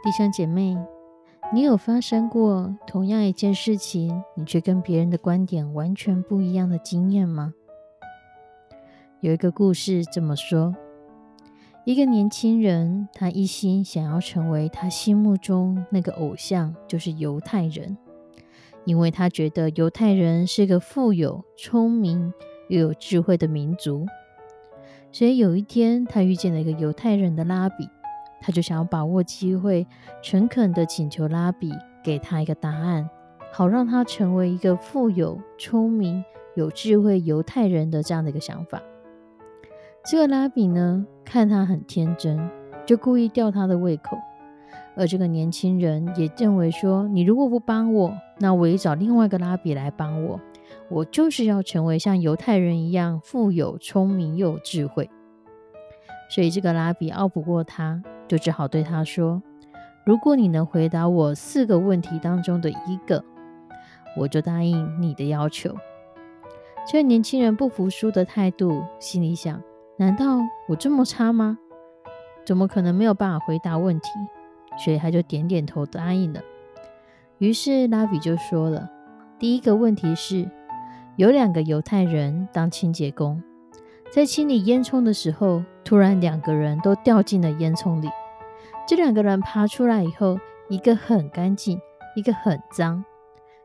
弟兄姐妹，你有发生过同样一件事情，你却跟别人的观点完全不一样的经验吗？有一个故事这么说：一个年轻人，他一心想要成为他心目中那个偶像，就是犹太人，因为他觉得犹太人是个富有、聪明又有智慧的民族。所以有一天，他遇见了一个犹太人的拉比。他就想要把握机会，诚恳的请求拉比给他一个答案，好让他成为一个富有、聪明、有智慧犹太人的这样的一个想法。这个拉比呢，看他很天真，就故意吊他的胃口。而这个年轻人也认为说，你如果不帮我，那我也找另外一个拉比来帮我。我就是要成为像犹太人一样富有、聪明又有智慧。所以这个拉比拗不过他。就只好对他说：“如果你能回答我四个问题当中的一个，我就答应你的要求。”这年轻人不服输的态度，心里想：“难道我这么差吗？怎么可能没有办法回答问题？”所以他就点点头答应了。于是拉比就说了：“第一个问题是，有两个犹太人当清洁工，在清理烟囱的时候，突然两个人都掉进了烟囱里。”这两个人爬出来以后，一个很干净，一个很脏。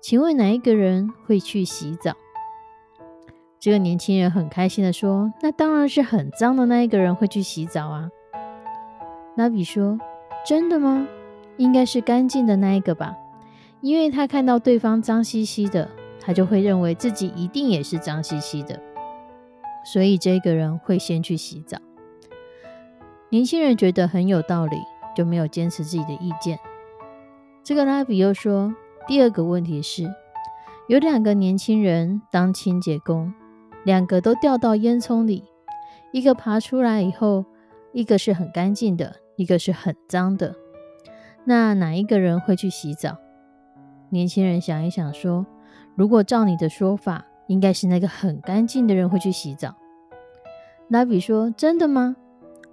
请问哪一个人会去洗澡？这个年轻人很开心的说：“那当然是很脏的那一个人会去洗澡啊。”拉比说：“真的吗？应该是干净的那一个吧，因为他看到对方脏兮兮的，他就会认为自己一定也是脏兮兮的，所以这个人会先去洗澡。”年轻人觉得很有道理。就没有坚持自己的意见。这个拉比又说：“第二个问题是，有两个年轻人当清洁工，两个都掉到烟囱里，一个爬出来以后，一个是很干净的，一个是很脏的。那哪一个人会去洗澡？”年轻人想一想说：“如果照你的说法，应该是那个很干净的人会去洗澡。”拉比说：“真的吗？”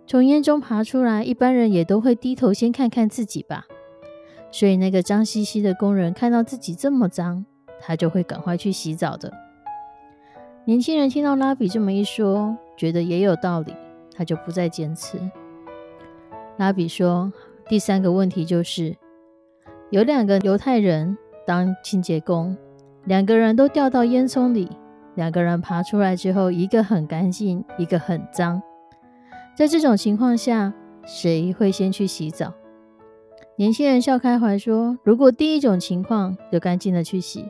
从烟中爬出来，一般人也都会低头先看看自己吧。所以那个脏兮兮的工人看到自己这么脏，他就会赶快去洗澡的。年轻人听到拉比这么一说，觉得也有道理，他就不再坚持。拉比说：“第三个问题就是，有两个犹太人当清洁工，两个人都掉到烟囱里，两个人爬出来之后，一个很干净，一个很脏。”在这种情况下，谁会先去洗澡？年轻人笑开怀说：“如果第一种情况就干净的去洗，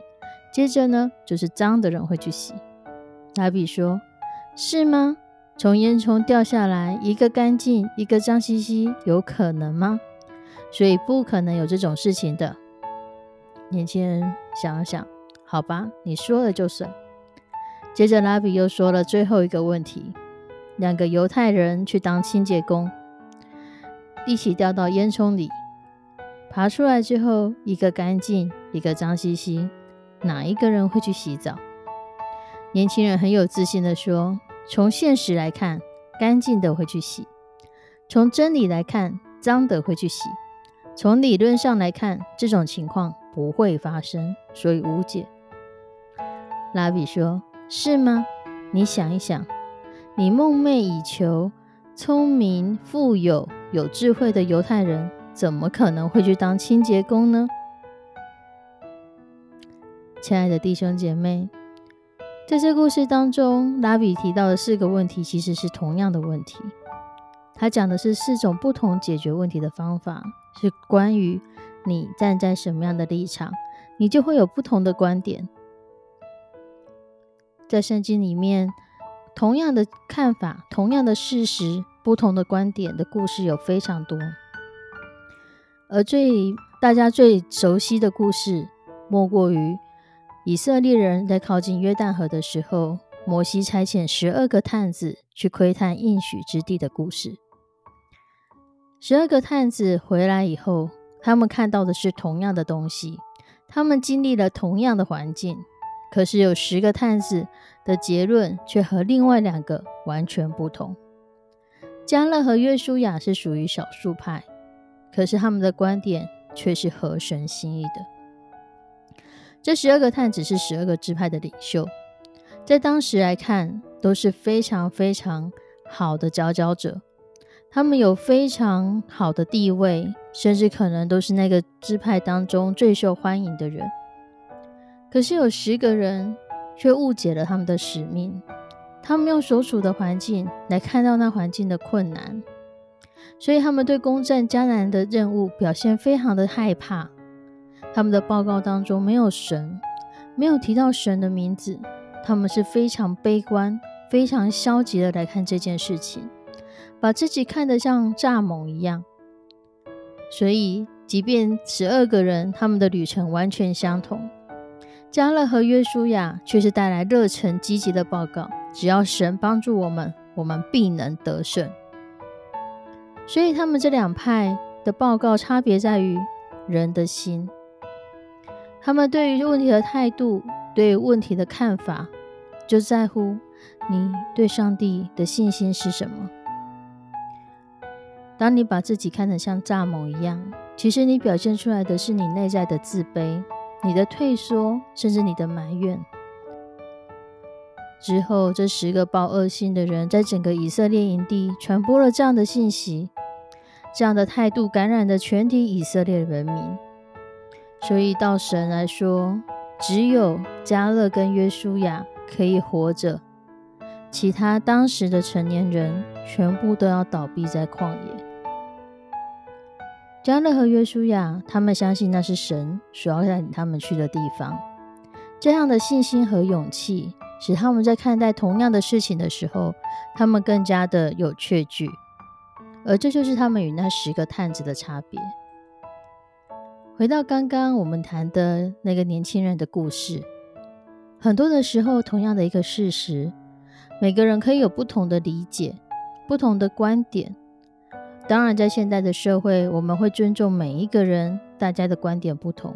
接着呢就是脏的人会去洗。”拉比说：“是吗？从烟囱掉下来，一个干净，一个脏兮兮，有可能吗？所以不可能有这种事情的。”年轻人想了想：“好吧，你说了就算。”接着拉比又说了最后一个问题。两个犹太人去当清洁工，一起掉到烟囱里，爬出来之后，一个干净，一个脏兮兮，哪一个人会去洗澡？年轻人很有自信的说：“从现实来看，干净的会去洗；从真理来看，脏的会去洗；从理论上来看，这种情况不会发生，所以无解。”拉比说：“是吗？你想一想。”你梦寐以求、聪明、富有、有智慧的犹太人，怎么可能会去当清洁工呢？亲爱的弟兄姐妹，在这故事当中，拉比提到的四个问题其实是同样的问题。他讲的是四种不同解决问题的方法，是关于你站在什么样的立场，你就会有不同的观点。在圣经里面，同样的看法、同样的事实、不同的观点的故事有非常多。而最大家最熟悉的故事，莫过于以色列人在靠近约旦河的时候，摩西差遣十二个探子去窥探应许之地的故事。十二个探子回来以后，他们看到的是同样的东西，他们经历了同样的环境，可是有十个探子的结论却和另外两个完全不同。加勒和约书亚是属于少数派，可是他们的观点却是合神心意的。这十二个探子是十二个支派的领袖，在当时来看都是非常非常好的佼佼者。他们有非常好的地位，甚至可能都是那个支派当中最受欢迎的人。可是有十个人却误解了他们的使命，他们用所处的环境来看到那环境的困难，所以他们对攻占迦南的任务表现非常的害怕。他们的报告当中没有神，没有提到神的名字，他们是非常悲观、非常消极的来看这件事情。把自己看得像蚱蜢一样，所以即便十二个人他们的旅程完全相同，加勒和约书亚却是带来热忱积极的报告：只要神帮助我们，我们必能得胜。所以他们这两派的报告差别在于人的心，他们对于问题的态度、对问题的看法，就在乎你对上帝的信心是什么。当你把自己看得像蚱蜢一样，其实你表现出来的是你内在的自卑、你的退缩，甚至你的埋怨。之后，这十个报恶信的人在整个以色列营地传播了这样的信息，这样的态度感染了全体以色列人民。所以，到神来说，只有加勒跟约书亚可以活着。其他当时的成年人全部都要倒闭在旷野。加勒和约书亚，他们相信那是神所要带领他们去的地方。这样的信心和勇气，使他们在看待同样的事情的时候，他们更加的有确据。而这就是他们与那十个探子的差别。回到刚刚我们谈的那个年轻人的故事，很多的时候，同样的一个事实。每个人可以有不同的理解、不同的观点。当然，在现代的社会，我们会尊重每一个人，大家的观点不同。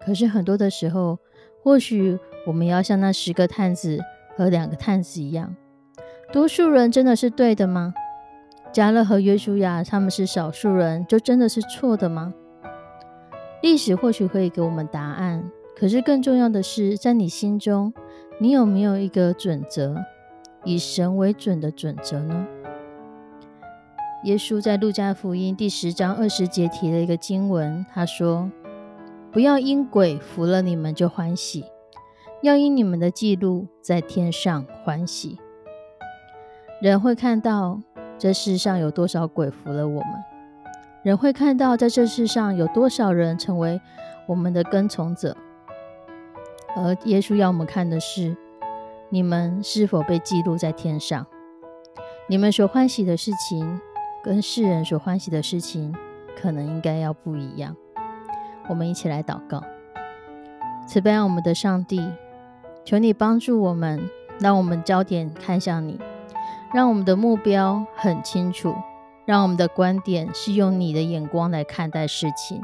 可是很多的时候，或许我们要像那十个探子和两个探子一样，多数人真的是对的吗？加勒和约书亚他们是少数人，就真的是错的吗？历史或许会给我们答案。可是更重要的是，在你心中。你有没有一个准则，以神为准的准则呢？耶稣在路加福音第十章二十节提了一个经文，他说：“不要因鬼服了你们就欢喜，要因你们的记录在天上欢喜。”人会看到这世上有多少鬼服了我们，人会看到在这世上有多少人成为我们的跟从者。而耶稣要我们看的是，你们是否被记录在天上？你们所欢喜的事情，跟世人所欢喜的事情，可能应该要不一样。我们一起来祷告：慈悲我们的上帝，求你帮助我们，让我们焦点看向你，让我们的目标很清楚，让我们的观点是用你的眼光来看待事情。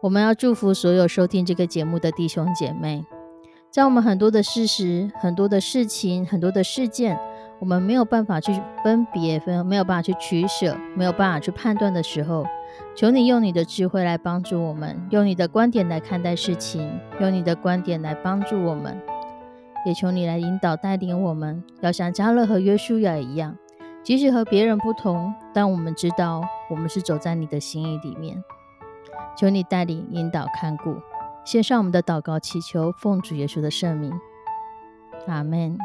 我们要祝福所有收听这个节目的弟兄姐妹，在我们很多的事实、很多的事情、很多的事件，我们没有办法去分别、分没有办法去取舍、没有办法去判断的时候，求你用你的智慧来帮助我们，用你的观点来看待事情，用你的观点来帮助我们，也求你来引导带领我们，要像加勒和约书亚一样，即使和别人不同，但我们知道我们是走在你的心意里面。求你带领、引导、看顾，献上我们的祷告，祈求奉主耶稣的圣名，阿门。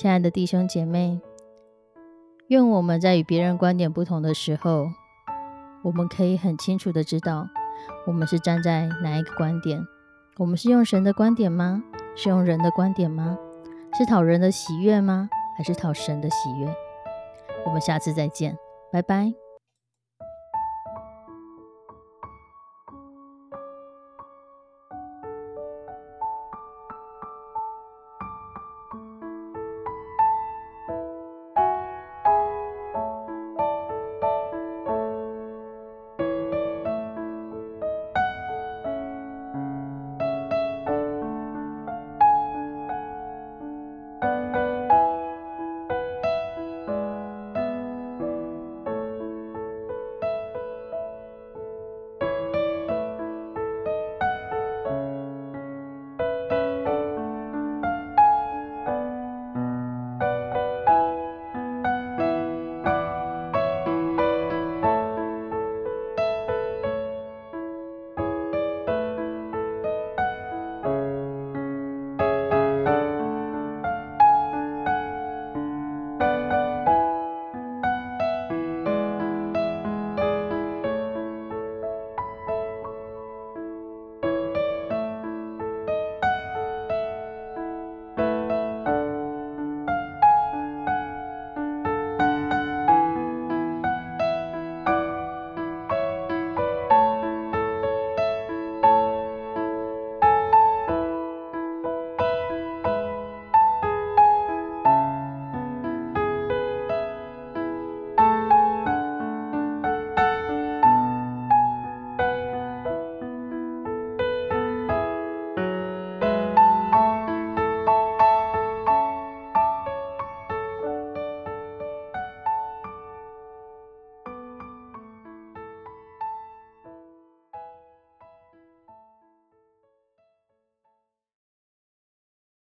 亲爱的弟兄姐妹，愿我们在与别人观点不同的时候，我们可以很清楚的知道，我们是站在哪一个观点。我们是用神的观点吗？是用人的观点吗？是讨人的喜悦吗？还是讨神的喜悦？我们下次再见，拜拜。